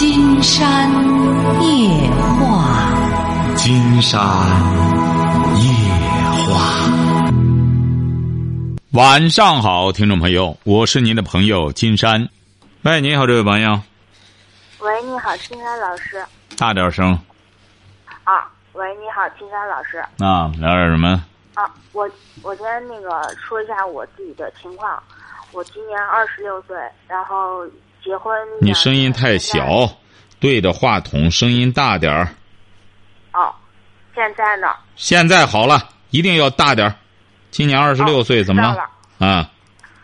金山夜话，金山夜话。晚上好，听众朋友，我是您的朋友金山。喂，你好，这位朋友。喂，你好，金山老师。大点声。啊，喂，你好，金山老师。啊，聊点什么？啊，我我先那个说一下我自己的情况。我今年二十六岁，然后结婚。你声音太小，对着话筒，声音大点儿。哦，现在呢？现在好了，一定要大点儿。今年二十六岁，怎么了？啊。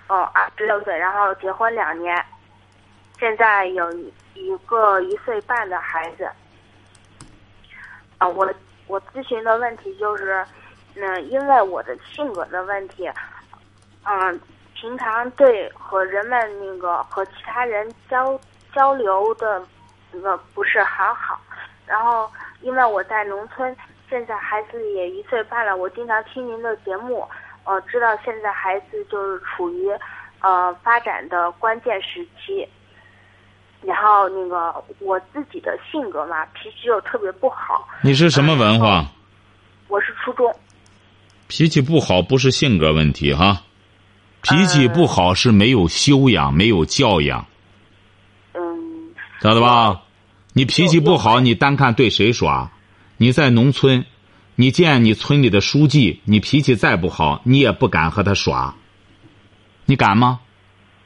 哦，二十六岁，然后结婚两年，现在有一个一岁半的孩子。啊，我我咨询的问题就是，嗯，因为我的性格的问题，嗯。平常对和人们那个和其他人交交流的那个不是很好，然后因为我在农村，现在孩子也一岁半了，我经常听您的节目，呃，知道现在孩子就是处于呃发展的关键时期，然后那个我自己的性格嘛，脾气又特别不好。你是什么文化？我是初中。脾气不好不是性格问题哈。脾气不好是没有修养、没有教养，嗯，知道吧？你脾气不好，你单看对谁耍？你在农村，你见你村里的书记，你脾气再不好，你也不敢和他耍。你敢吗？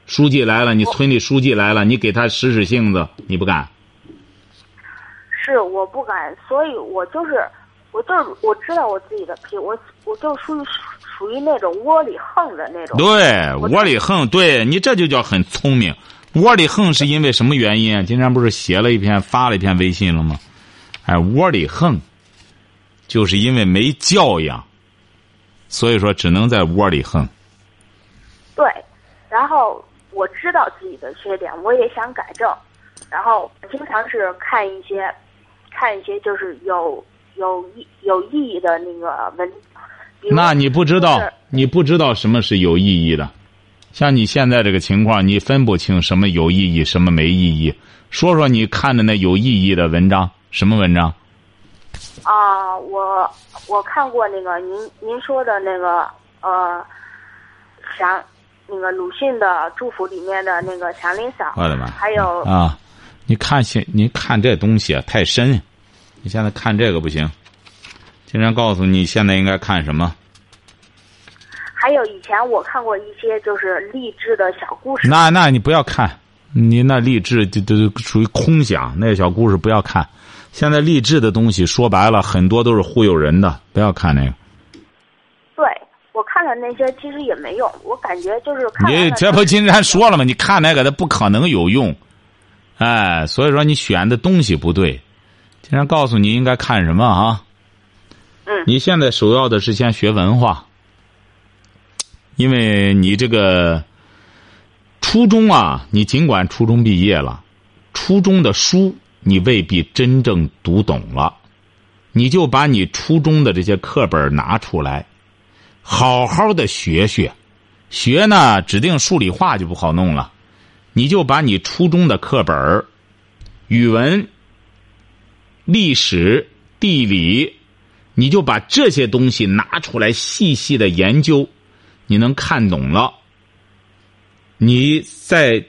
书记来了，你村里书记来了，你给他使使性子，你不敢？是我不敢，所以我就是，我就是我知道我自己的脾，我我就属于。属于那种窝里横的那种。对，窝里横，对你这就叫很聪明。窝里横是因为什么原因？今天不是写了一篇发了一篇微信了吗？哎，窝里横，就是因为没教养，所以说只能在窝里横。对，然后我知道自己的缺点，我也想改正，然后经常是看一些，看一些就是有有意有意义的那个文。那你不知道，你不知道什么是有意义的，像你现在这个情况，你分不清什么有意义，什么没意义。说说你看的那有意义的文章，什么文章？啊，我我看过那个您您说的那个呃，祥那个鲁迅的祝福里面的那个祥林嫂，我的妈！还有啊，你看现，你看这东西啊太深，你现在看这个不行。经常告诉你，现在应该看什么？还有以前我看过一些就是励志的小故事。那那你不要看，你那励志就就属于空想，那小故事不要看。现在励志的东西说白了，很多都是忽悠人的，不要看那个。对，我看了那些，其实也没用。我感觉就是看。你这不今天说了吗？你看那个，它不可能有用。哎，所以说你选的东西不对。今天告诉你应该看什么啊？你现在首要的是先学文化，因为你这个初中啊，你尽管初中毕业了，初中的书你未必真正读懂了，你就把你初中的这些课本拿出来，好好的学学，学呢指定数理化就不好弄了，你就把你初中的课本语文、历史、地理。你就把这些东西拿出来细细的研究，你能看懂了，你在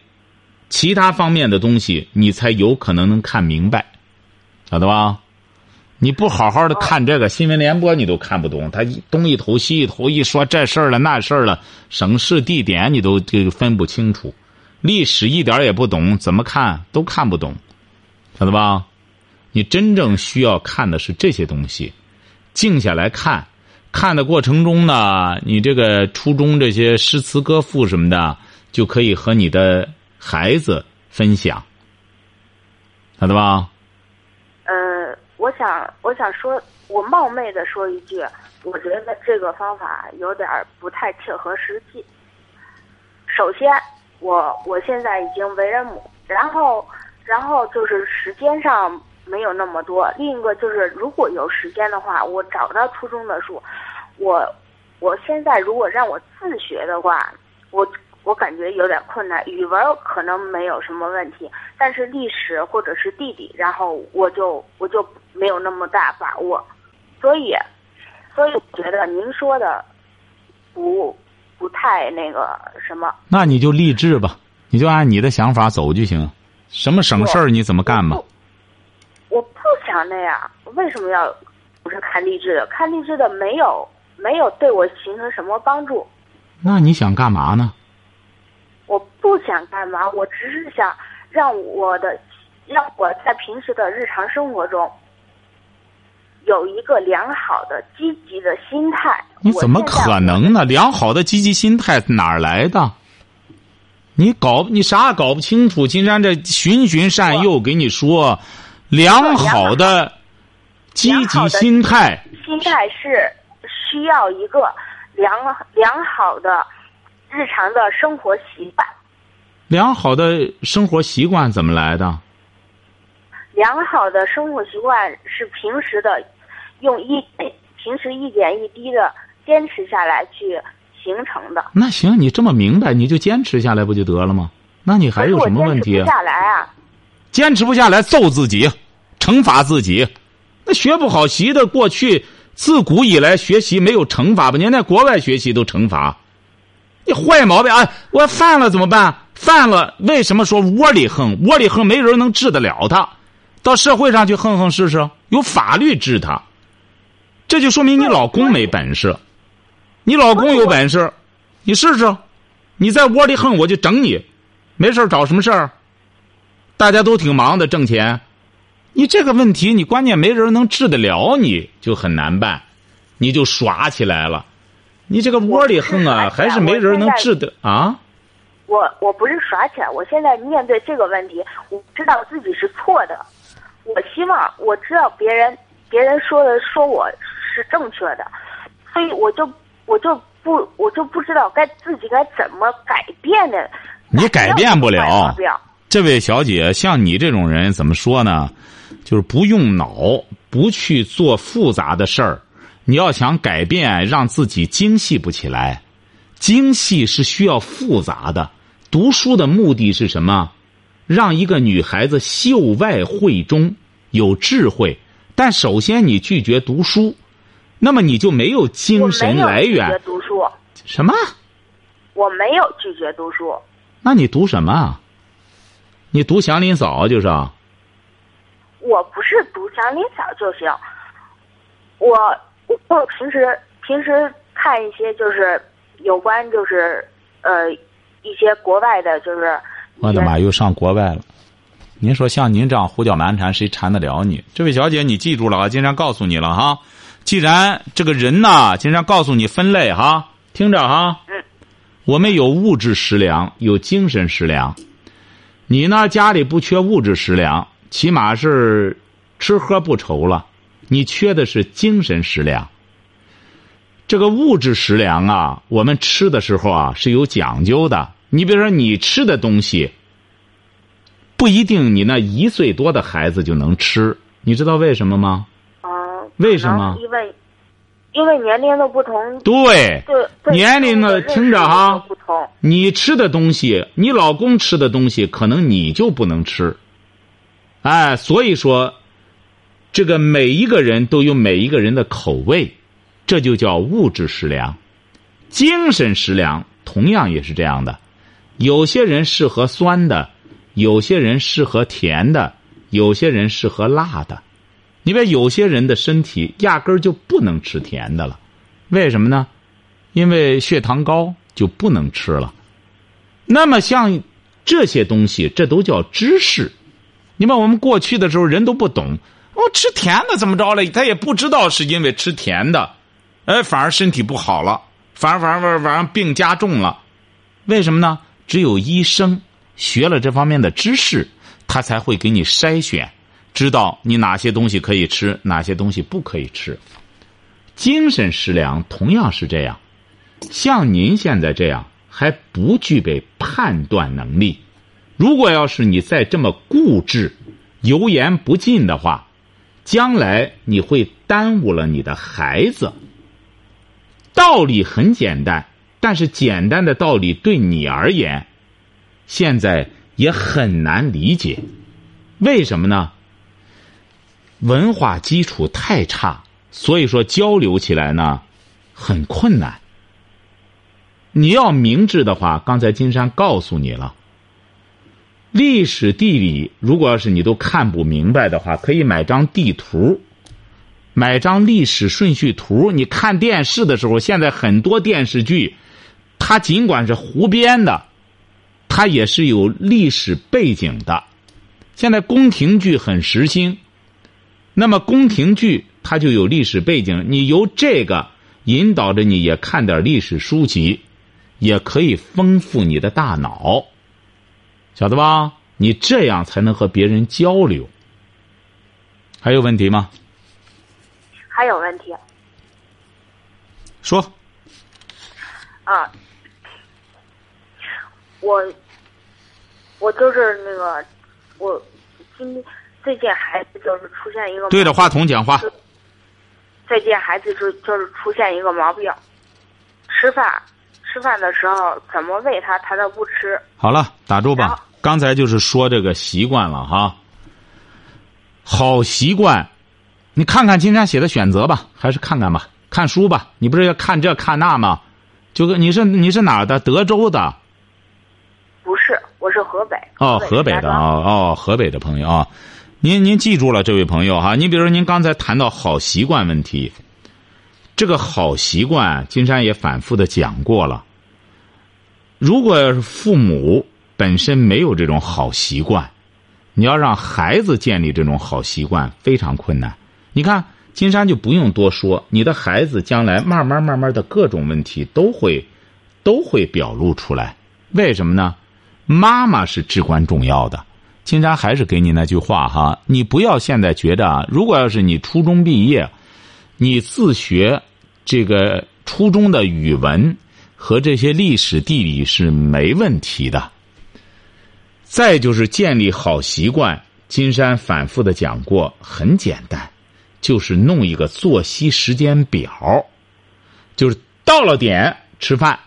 其他方面的东西，你才有可能能看明白，晓得吧？你不好好的看这个新闻联播，你都看不懂。他东一头西一头，一说这事儿了那事儿了，省市地点你都这个分不清楚，历史一点也不懂，怎么看都看不懂，晓得吧？你真正需要看的是这些东西。静下来看，看的过程中呢，你这个初中这些诗词歌赋什么的，就可以和你的孩子分享，晓得吧？呃，我想，我想说，我冒昧的说一句，我觉得这个方法有点不太切合实际。首先，我我现在已经为人母，然后，然后就是时间上。没有那么多。另一个就是，如果有时间的话，我找到初中的书，我我现在如果让我自学的话，我我感觉有点困难。语文可能没有什么问题，但是历史或者是地理，然后我就我就没有那么大把握。所以，所以我觉得您说的不不太那个什么。那你就励志吧，你就按你的想法走就行。什么省事儿你怎么干吧。我不想那样，为什么要不是看励志的？看励志的没有没有对我形成什么帮助。那你想干嘛呢？我不想干嘛，我只是想让我的让我在平时的日常生活中有一个良好的积极的心态。你怎么可能呢？良好的积极心态哪儿来的？你搞你啥也搞不清楚，金山这循循善诱给你说。良好的积极心态，心态是需要一个良良好的日常的生活习惯。良好的生活习惯怎么来的？良好的生活习惯是平时的用一平时一点一滴的坚持下来去形成的。那行，你这么明白，你就坚持下来不就得了吗？那你还有什么问题？坚持不下来啊！坚持不下来，揍自己。惩罚自己，那学不好习的，过去自古以来学习没有惩罚吧？您在国外学习都惩罚，你坏毛病啊！我犯了怎么办？犯了为什么说窝里横？窝里横没人能治得了他，到社会上去横横试试，有法律治他。这就说明你老公没本事，你老公有本事，你试试，你在窝里横我就整你，没事找什么事儿？大家都挺忙的，挣钱。你这个问题，你关键没人能治得了，你就很难办，你就耍起来了。你这个窝里横啊，还是没人能治的啊。我我不是耍起来，我现在面对这个问题，我知道自己是错的。我希望我知道别人别人说的说我是正确的，所以我就我就不我就不知道该自己该怎么改变的。你改变不了。这位小姐，像你这种人，怎么说呢？就是不用脑，不去做复杂的事儿。你要想改变，让自己精细不起来。精细是需要复杂的。读书的目的是什么？让一个女孩子秀外慧中，有智慧。但首先你拒绝读书，那么你就没有精神来源。拒绝读书。什么？我没有拒绝读书。那你读什么？你读祥林嫂就是啊。我不是读祥林嫂就行，我我平时平时看一些就是有关就是呃一些国外的，就是我的妈，又上国外了。您说像您这样胡搅蛮缠，谁缠得了你？这位小姐，你记住了啊！金山告诉你了哈，既然这个人呐，金山告诉你分类哈，听着哈。嗯。我们有物质食粮，有精神食粮。你呢，家里不缺物质食粮。起码是吃喝不愁了，你缺的是精神食粮。这个物质食粮啊，我们吃的时候啊是有讲究的。你比如说，你吃的东西不一定你那一岁多的孩子就能吃，你知道为什么吗？嗯。为什么？因为因为年龄的不同。对。对。年龄的听着哈。不同。你吃的东西，你老公吃的东西，可能你就不能吃。哎，所以说，这个每一个人都有每一个人的口味，这就叫物质食粮。精神食粮同样也是这样的，有些人适合酸的，有些人适合甜的，有些人适合辣的。你别有些人的身体压根儿就不能吃甜的了，为什么呢？因为血糖高就不能吃了。那么像这些东西，这都叫知识。你把我们过去的时候人都不懂，我吃甜的怎么着了？他也不知道是因为吃甜的，哎，反而身体不好了，反而反而反而病加重了。为什么呢？只有医生学了这方面的知识，他才会给你筛选，知道你哪些东西可以吃，哪些东西不可以吃。精神食粮同样是这样，像您现在这样还不具备判断能力。如果要是你再这么固执、油盐不进的话，将来你会耽误了你的孩子。道理很简单，但是简单的道理对你而言，现在也很难理解。为什么呢？文化基础太差，所以说交流起来呢很困难。你要明智的话，刚才金山告诉你了。历史地理，如果要是你都看不明白的话，可以买张地图，买张历史顺序图。你看电视的时候，现在很多电视剧，它尽管是胡编的，它也是有历史背景的。现在宫廷剧很时兴。那么宫廷剧它就有历史背景，你由这个引导着你也看点历史书籍，也可以丰富你的大脑，晓得吧？你这样才能和别人交流。还有问题吗？还有问题。说。啊，我我就是那个我今。最近孩子就是出现一个对着话筒讲话。最近孩子就就是出现一个毛病，吃饭吃饭的时候怎么喂他他都不吃。好了，打住吧。刚才就是说这个习惯了哈。好习惯，你看看今天写的选择吧，还是看看吧，看书吧。你不是要看这看那吗？就跟你是你是哪儿的？德州的？不是，我是河北。哦，河北的啊哦，河北的朋友啊。您您记住了，这位朋友哈，你比如说您刚才谈到好习惯问题，这个好习惯，金山也反复的讲过了。如果要是父母本身没有这种好习惯，你要让孩子建立这种好习惯非常困难。你看，金山就不用多说，你的孩子将来慢慢慢慢的各种问题都会都会表露出来。为什么呢？妈妈是至关重要的。金山还是给你那句话哈，你不要现在觉得，如果要是你初中毕业，你自学这个初中的语文和这些历史地理是没问题的。再就是建立好习惯，金山反复的讲过，很简单，就是弄一个作息时间表，就是到了点吃饭，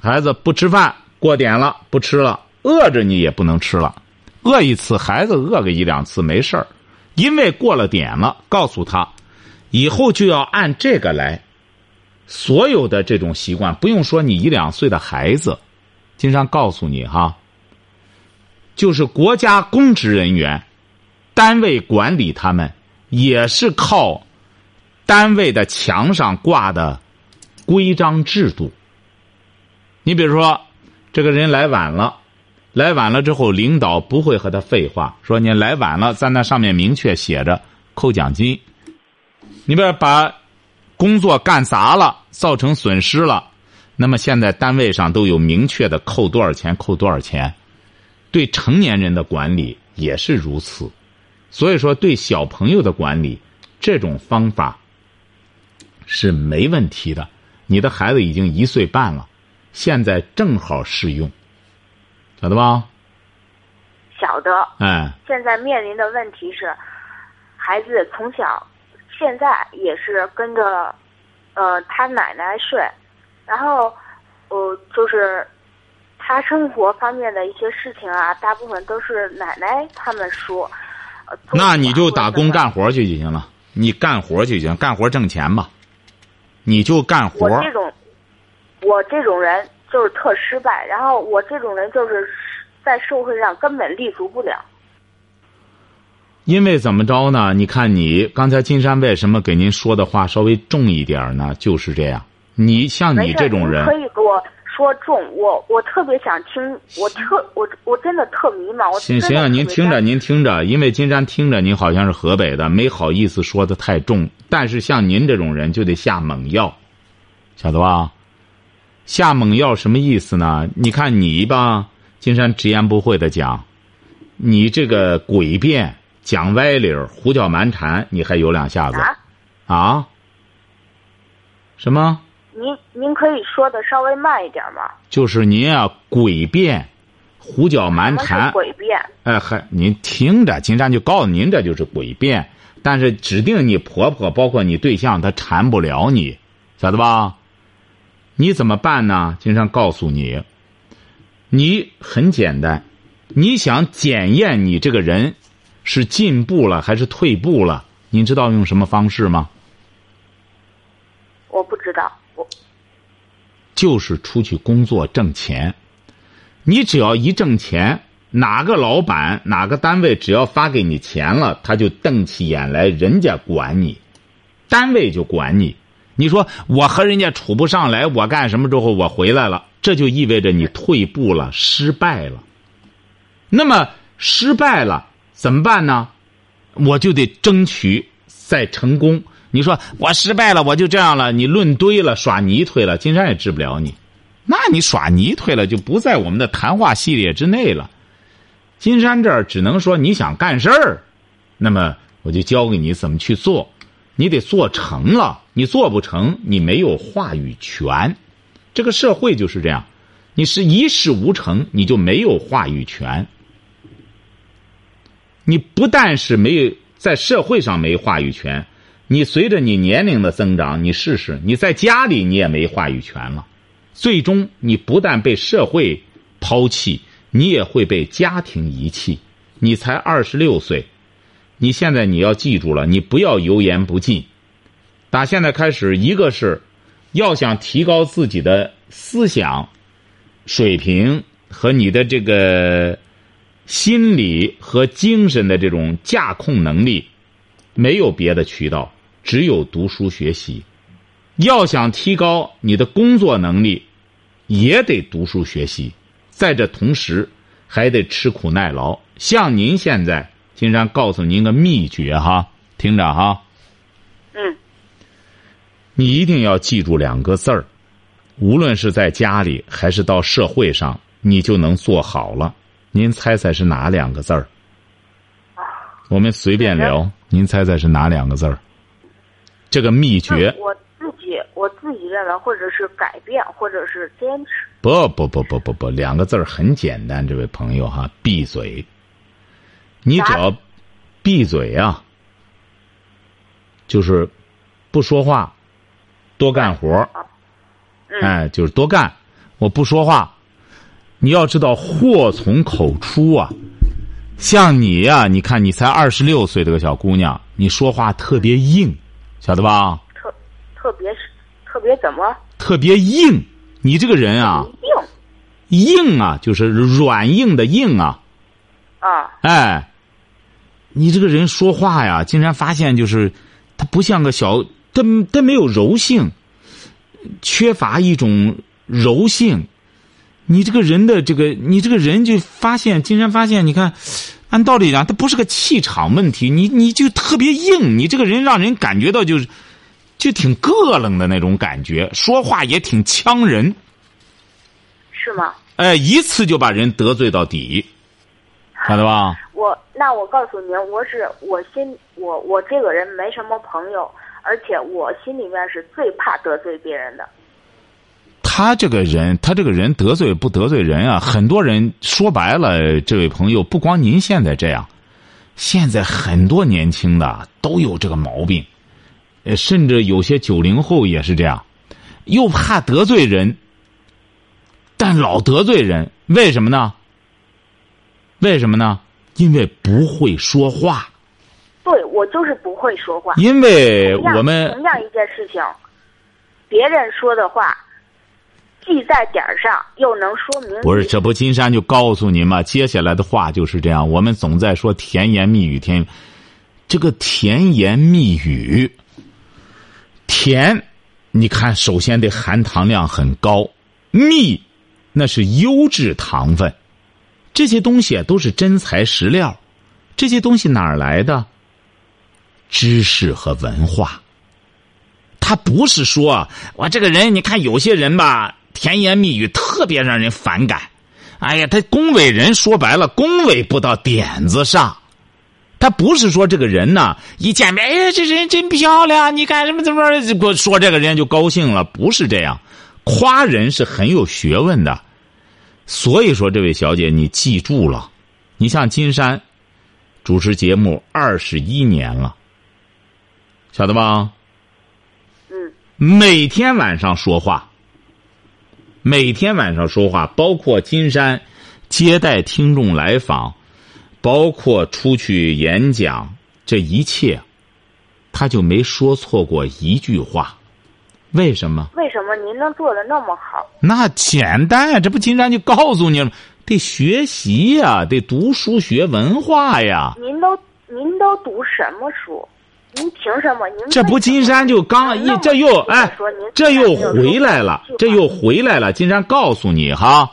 孩子不吃饭，过点了不吃了，饿着你也不能吃了。饿一次，孩子饿个一两次没事儿，因为过了点了，告诉他，以后就要按这个来。所有的这种习惯，不用说你一两岁的孩子，经常告诉你哈，就是国家公职人员，单位管理他们也是靠单位的墙上挂的规章制度。你比如说，这个人来晚了。来晚了之后，领导不会和他废话，说你来晚了，在那上面明确写着扣奖金。你比如把工作干砸了，造成损失了，那么现在单位上都有明确的扣多少钱，扣多少钱。对成年人的管理也是如此，所以说对小朋友的管理，这种方法是没问题的。你的孩子已经一岁半了，现在正好适用。晓得吧？晓得。哎。现在面临的问题是，孩子从小，现在也是跟着，呃，他奶奶睡，然后，呃，就是他生活方面的一些事情啊，大部分都是奶奶他们说。那你就打工干活去就行了，你干活就行，干活挣钱吧，你就干活。我这种，我这种人。就是特失败，然后我这种人就是在社会上根本立足不了。因为怎么着呢？你看，你刚才金山为什么给您说的话稍微重一点呢？就是这样。你像你这种人，可以给我说重，我我特别想听，我特我我真的特迷茫。行行，您听着，您听着，因为金山听着您好像是河北的，没好意思说的太重。但是像您这种人就得下猛药，晓得吧？下猛药什么意思呢？你看你吧，金山直言不讳的讲，你这个诡辩、讲歪理儿、胡搅蛮缠，你还有两下子啊？什么？您您可以说的稍微慢一点吗？就是您啊，诡辩、胡搅蛮缠。诡辩？哎，还您听着，金山就告诉您，这就是诡辩。但是指定你婆婆，包括你对象，他缠不了你，晓得吧？你怎么办呢？金山告诉你，你很简单，你想检验你这个人是进步了还是退步了？你知道用什么方式吗？我不知道，我就是出去工作挣钱。你只要一挣钱，哪个老板、哪个单位只要发给你钱了，他就瞪起眼来，人家管你，单位就管你。你说我和人家处不上来，我干什么之后我回来了，这就意味着你退步了，失败了。那么失败了怎么办呢？我就得争取再成功。你说我失败了，我就这样了，你论堆了，耍泥腿了，金山也治不了你。那你耍泥腿了，就不在我们的谈话系列之内了。金山这儿只能说你想干事儿，那么我就教给你怎么去做。你得做成了，你做不成，你没有话语权。这个社会就是这样，你是一事无成，你就没有话语权。你不但是没有在社会上没话语权，你随着你年龄的增长，你试试，你在家里你也没话语权了。最终，你不但被社会抛弃，你也会被家庭遗弃。你才二十六岁。你现在你要记住了，你不要油盐不进。打现在开始，一个是要想提高自己的思想水平和你的这个心理和精神的这种驾控能力，没有别的渠道，只有读书学习。要想提高你的工作能力，也得读书学习。在这同时，还得吃苦耐劳。像您现在。金山告诉您个秘诀哈，听着哈。嗯。你一定要记住两个字儿，无论是在家里还是到社会上，你就能做好了。您猜猜是哪两个字儿？我们随便聊，您猜猜是哪两个字儿？这个秘诀。我自己我自己认为，或者是改变，或者是坚持。不不不不不不，两个字儿很简单，这位朋友哈，闭嘴。你只要闭嘴啊，就是不说话，多干活哎，就是多干。我不说话，你要知道祸从口出啊。像你呀，你看你才二十六岁这个小姑娘，你说话特别硬，晓得吧？特特别是特别怎么？特别硬，你这个人啊，硬硬啊，就是软硬的硬啊。啊。哎。你这个人说话呀，竟然发现就是，他不像个小，他他没有柔性，缺乏一种柔性。你这个人的这个，你这个人就发现，竟然发现，你看，按道理讲，他不是个气场问题，你你就特别硬，你这个人让人感觉到就是，就挺膈冷的那种感觉，说话也挺呛人。是吗？哎，一次就把人得罪到底，晓得吧？我那我告诉您，我是我心我我这个人没什么朋友，而且我心里面是最怕得罪别人的。他这个人，他这个人得罪不得罪人啊？很多人说白了，这位朋友不光您现在这样，现在很多年轻的都有这个毛病，呃，甚至有些九零后也是这样，又怕得罪人，但老得罪人，为什么呢？为什么呢？因为不会说话，对我就是不会说话。因为我们同样一件事情，别人说的话记在点儿上，又能说明不是？这不金山就告诉您嘛，接下来的话就是这样。我们总在说甜言蜜语，甜这个甜言蜜语，甜，你看首先得含糖量很高，蜜，那是优质糖分。这些东西都是真材实料，这些东西哪儿来的？知识和文化。他不是说我这个人，你看有些人吧，甜言蜜语特别让人反感。哎呀，他恭维人，说白了，恭维不到点子上。他不是说这个人呢，一见面，哎呀，这人真漂亮，你干什么怎么不说这个人就高兴了？不是这样，夸人是很有学问的。所以说，这位小姐，你记住了，你像金山主持节目二十一年了，晓得吧？嗯。每天晚上说话，每天晚上说话，包括金山接待听众来访，包括出去演讲，这一切，他就没说错过一句话。为什么？为什么您能做的那么好？那简单呀，这不金山就告诉你了，得学习呀，得读书学文化呀。您都您都读什么书？您凭什么？您这不金山就刚一这又哎，这又回来了，这又回来了。金山告诉你哈，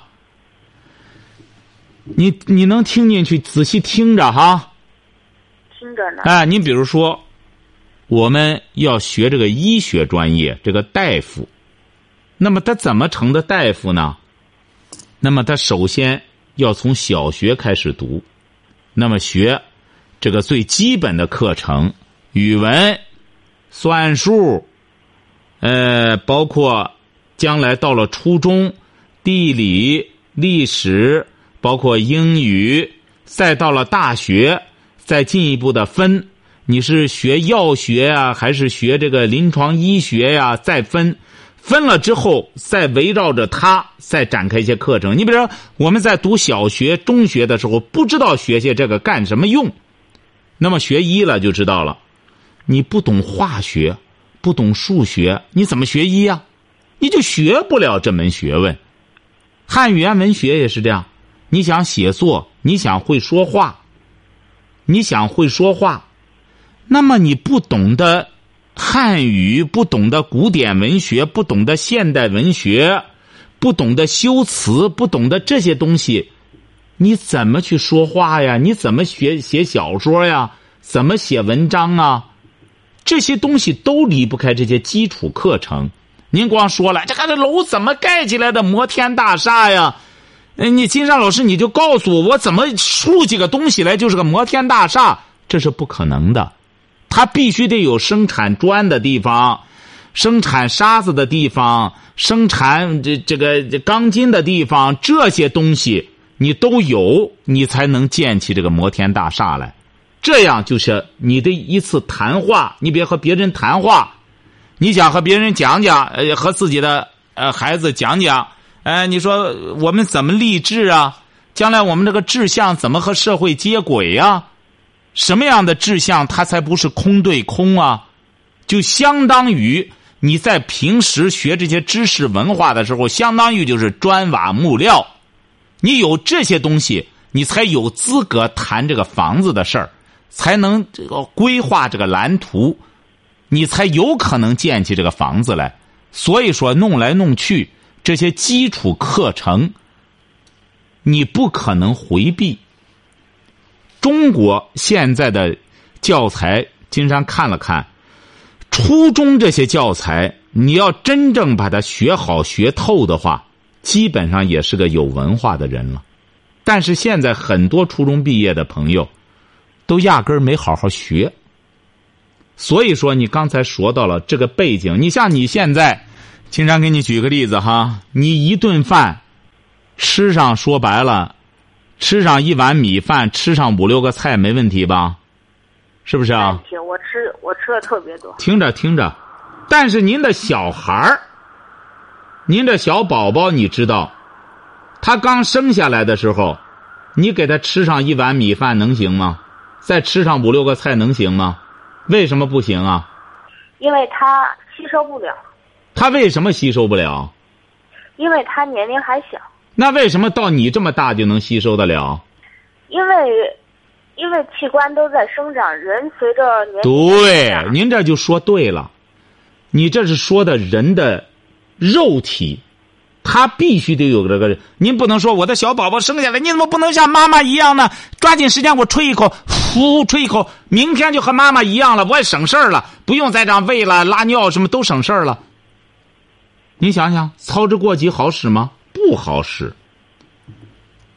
你你能听进去，仔细听着哈。听着呢。哎，你比如说，我们要学这个医学专业，这个大夫，那么他怎么成的大夫呢？那么他首先要从小学开始读，那么学这个最基本的课程。语文、算术，呃，包括将来到了初中，地理、历史，包括英语，再到了大学，再进一步的分，你是学药学啊，还是学这个临床医学呀？再分，分了之后，再围绕着它再展开一些课程。你比如说，我们在读小学、中学的时候，不知道学些这个干什么用，那么学医了就知道了。你不懂化学，不懂数学，你怎么学医呀？你就学不了这门学问。汉语言文学也是这样。你想写作，你想会说话，你想会说话，那么你不懂得汉语，不懂得古典文学，不懂得现代文学，不懂得修辞，不懂得这些东西，你怎么去说话呀？你怎么学写小说呀？怎么写文章啊？这些东西都离不开这些基础课程。您光说了，这个楼怎么盖起来的？摩天大厦呀！你金山老师，你就告诉我，我怎么竖起个东西来就是个摩天大厦？这是不可能的。它必须得有生产砖的地方，生产沙子的地方，生产这这个钢筋的地方，这些东西你都有，你才能建起这个摩天大厦来。这样就是你的一次谈话，你别和别人谈话，你想和别人讲讲，呃，和自己的呃孩子讲讲，哎，你说我们怎么励志啊？将来我们这个志向怎么和社会接轨呀？什么样的志向，它才不是空对空啊？就相当于你在平时学这些知识文化的时候，相当于就是砖瓦木料，你有这些东西，你才有资格谈这个房子的事儿。才能这个规划这个蓝图，你才有可能建起这个房子来。所以说，弄来弄去这些基础课程，你不可能回避。中国现在的教材，金山看了看，初中这些教材，你要真正把它学好学透的话，基本上也是个有文化的人了。但是现在很多初中毕业的朋友。都压根儿没好好学，所以说你刚才说到了这个背景。你像你现在，经常给你举个例子哈，你一顿饭吃上，说白了，吃上一碗米饭，吃上五六个菜，没问题吧？是不是啊？我吃我吃的特别多。听着听着，但是您的小孩儿，您这小宝宝，你知道，他刚生下来的时候，你给他吃上一碗米饭能行吗？再吃上五六个菜能行吗？为什么不行啊？因为他吸收不了。他为什么吸收不了？因为他年龄还小。那为什么到你这么大就能吸收得了？因为，因为器官都在生长，人随着年对，您这就说对了，你这是说的人的肉体。他必须得有这个，您不能说我的小宝宝生下来，你怎么不能像妈妈一样呢？抓紧时间，我吹一口，呼，吹一口，明天就和妈妈一样了，我也省事儿了，不用再这样喂了、拉尿，什么都省事儿了。你想想，操之过急好使吗？不好使。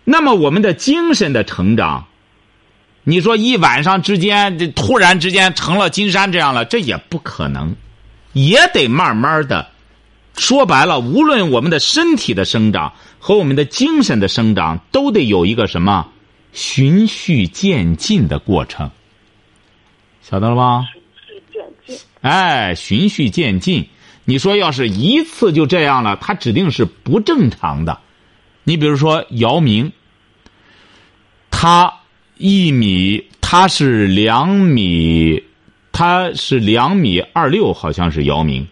那么我们的精神的成长，你说一晚上之间，这突然之间成了金山这样了，这也不可能，也得慢慢的。说白了，无论我们的身体的生长和我们的精神的生长，都得有一个什么循序渐进的过程，晓得了吧？循序渐进。哎，循序渐进，你说要是一次就这样了，他指定是不正常的。你比如说姚明，他一米，他是两米，他是两米二六，好像是姚明。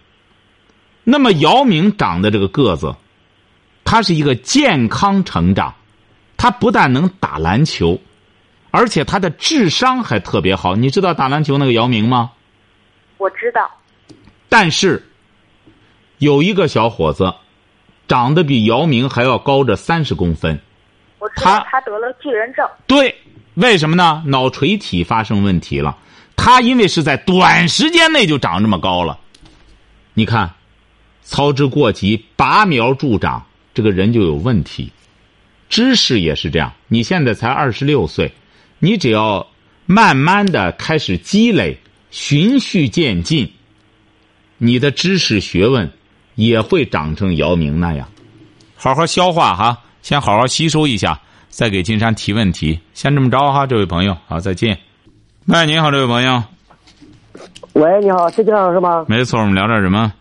那么姚明长的这个个子，他是一个健康成长，他不但能打篮球，而且他的智商还特别好。你知道打篮球那个姚明吗？我知道。但是有一个小伙子，长得比姚明还要高着三十公分。我知道他得了巨人症。对，为什么呢？脑垂体发生问题了。他因为是在短时间内就长这么高了，你看。操之过急，拔苗助长，这个人就有问题。知识也是这样，你现在才二十六岁，你只要慢慢的开始积累，循序渐进，你的知识学问也会长成姚明那样。好好消化哈，先好好吸收一下，再给金山提问题。先这么着哈，这位朋友，好，再见。喂，你好，这位朋友。喂，你好，是金老师吗？没错，我们聊点什么？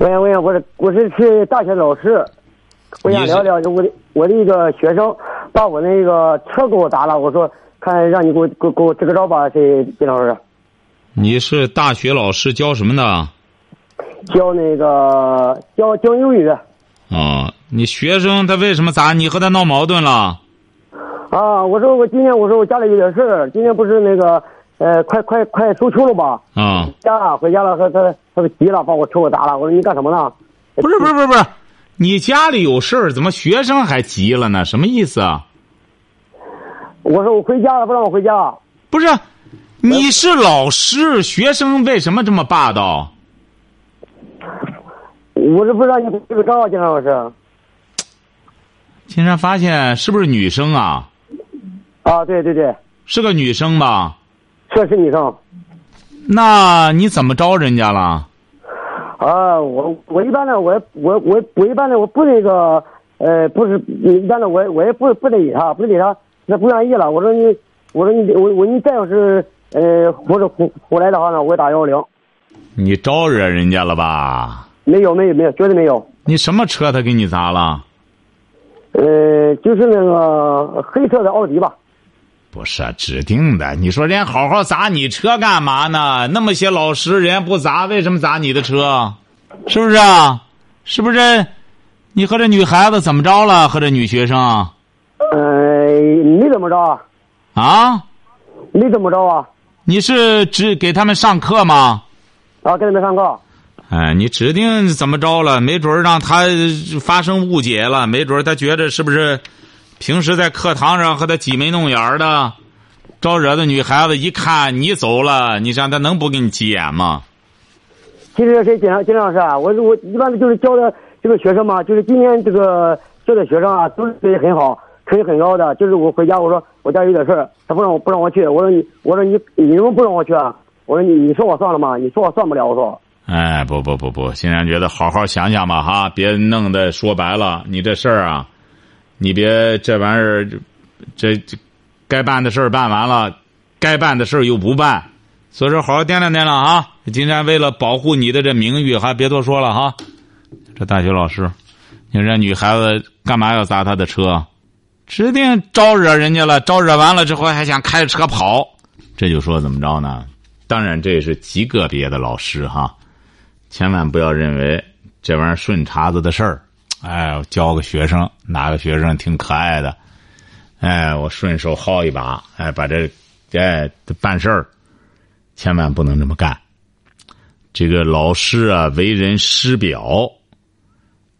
喂喂，我是我是是大学老师，我想聊聊我的我的一个学生把我那个车给我砸了，我说看让你给我给给我支个招吧，这金老师。你是大学老师教什么的？教那个教教英语。啊，你学生他为什么砸你？和他闹矛盾了？啊，我说我今天我说我家里有点事儿今天不是那个。呃，快快快收秋了吧？啊，家回家了，他他他都急了，把我车给砸了。我说你干什么呢？不是不是不是不是，你家里有事儿，怎么学生还急了呢？什么意思啊？我说我回家了，不让我回家。不是，你是老师，学生为什么这么霸道？我是不让你这个招，金山老师。金山发现是不是女生啊？啊，对对对，是个女生吧？确实女生，那你怎么招人家了？啊，我我一般的我我我我一般的我不那个呃不是一般的我我也不不理他不理他那不愿意了我说你我说你我我你再要是呃不是胡胡来的话呢我打幺幺零。你招惹人家了吧？没有没有没有绝对没有。你什么车他给你砸了？呃，就是那个黑色的奥迪吧。不是指定的，你说人家好好砸你车干嘛呢？那么些老师，人家不砸，为什么砸你的车？是不是啊？是不是？你和这女孩子怎么着了？和这女学生？呃，没怎么着啊。啊？没怎么着啊？你是只给他们上课吗？啊，给他们上课。哎，你指定怎么着了？没准让他发生误解了，没准他觉得是不是？平时在课堂上和他挤眉弄眼的，招惹的女孩子一看你走了，你想他能不给你急眼吗？其实是金金老师啊，我我一般的就是教的这个学生嘛，就是今天这个教的学生啊，都是学习很好，成绩很高的。就是我回家，我说我家有点事儿他不让我不让我去。我说你我说你你怎么不让我去啊？我说你你说我算了吗？你说我算不了。我说。哎，不不不不，现在觉得好好想想吧哈，别弄得说白了，你这事儿啊。你别这玩意儿，这这该办的事儿办完了，该办的事儿又不办，所以说好好掂量掂量啊！今天为了保护你的这名誉，还别多说了哈。这大学老师，你说这女孩子干嘛要砸他的车？指定招惹人家了，招惹完了之后还想开着车跑，这就说怎么着呢？当然这也是极个别的老师哈，千万不要认为这玩意儿顺茬子的事儿。哎，我教个学生，哪个学生挺可爱的？哎，我顺手薅一把，哎，把这，哎，办事儿，千万不能这么干。这个老师啊，为人师表，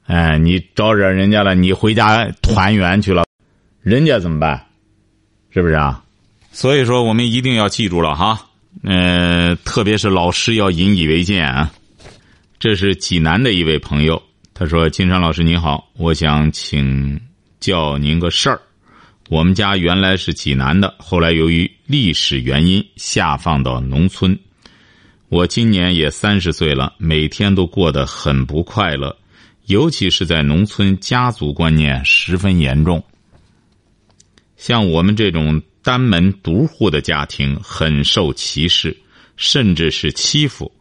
哎，你招惹人家了，你回家团圆去了，人家怎么办？是不是啊？所以说，我们一定要记住了哈，嗯，特别是老师要引以为戒啊。这是济南的一位朋友。他说：“金山老师您好，我想请教您个事儿。我们家原来是济南的，后来由于历史原因下放到农村。我今年也三十岁了，每天都过得很不快乐，尤其是在农村，家族观念十分严重。像我们这种单门独户的家庭，很受歧视，甚至是欺负。”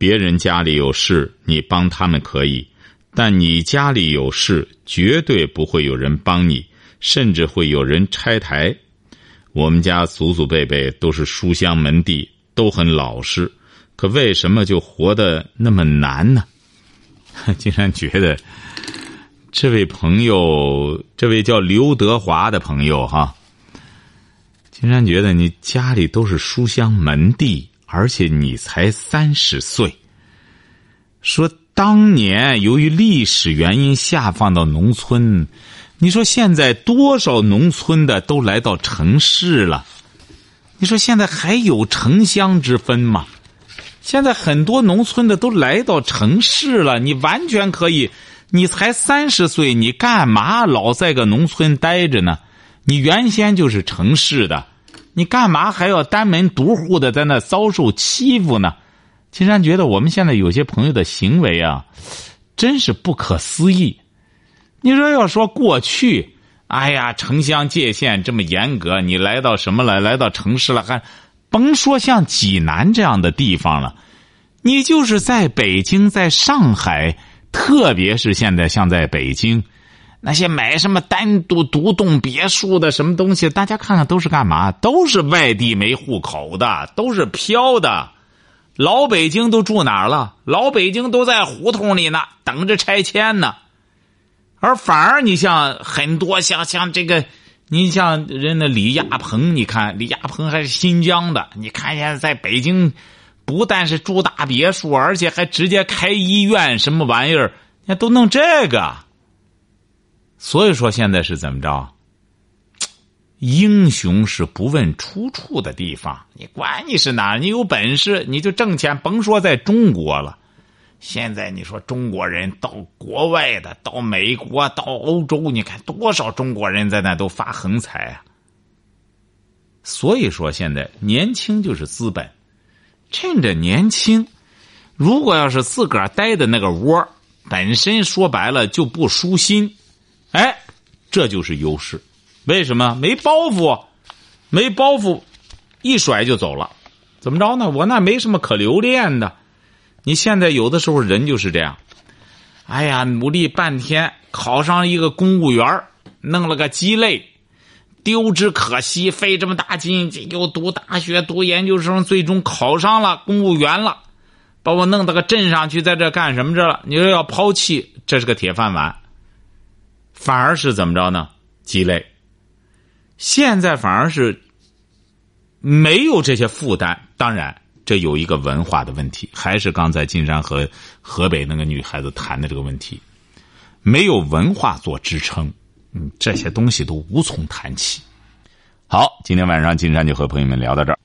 别人家里有事，你帮他们可以，但你家里有事，绝对不会有人帮你，甚至会有人拆台。我们家祖祖辈辈都是书香门第，都很老实，可为什么就活得那么难呢？竟然觉得，这位朋友，这位叫刘德华的朋友哈，竟然觉得你家里都是书香门第。而且你才三十岁。说当年由于历史原因下放到农村，你说现在多少农村的都来到城市了？你说现在还有城乡之分吗？现在很多农村的都来到城市了，你完全可以。你才三十岁，你干嘛老在个农村待着呢？你原先就是城市的。你干嘛还要单门独户的在那遭受欺负呢？金山觉得我们现在有些朋友的行为啊，真是不可思议。你说要说过去，哎呀，城乡界限这么严格，你来到什么了？来到城市了，还甭说像济南这样的地方了，你就是在北京、在上海，特别是现在像在北京。那些买什么单独独栋别墅的什么东西，大家看看都是干嘛？都是外地没户口的，都是漂的。老北京都住哪儿了？老北京都在胡同里呢，等着拆迁呢。而反而你像很多像像这个，你像人的李亚鹏，你看李亚鹏还是新疆的，你看现在在北京，不但是住大别墅，而且还直接开医院，什么玩意儿，那都弄这个。所以说，现在是怎么着？英雄是不问出处的地方。你管你是哪，你有本事你就挣钱。甭说在中国了，现在你说中国人到国外的，到美国、到欧洲，你看多少中国人在那都发横财啊。所以说，现在年轻就是资本，趁着年轻，如果要是自个儿待的那个窝，本身说白了就不舒心。哎，这就是优势，为什么没包袱？没包袱，一甩就走了，怎么着呢？我那没什么可留恋的。你现在有的时候人就是这样，哎呀，努力半天考上一个公务员弄了个鸡肋，丢之可惜，费这么大劲又读大学、读研究生，最终考上了公务员了，把我弄到个镇上去，在这干什么着了？你说要抛弃，这是个铁饭碗。反而是怎么着呢？鸡肋。现在反而是没有这些负担。当然，这有一个文化的问题，还是刚才金山和河北那个女孩子谈的这个问题，没有文化做支撑，嗯，这些东西都无从谈起。好，今天晚上金山就和朋友们聊到这儿。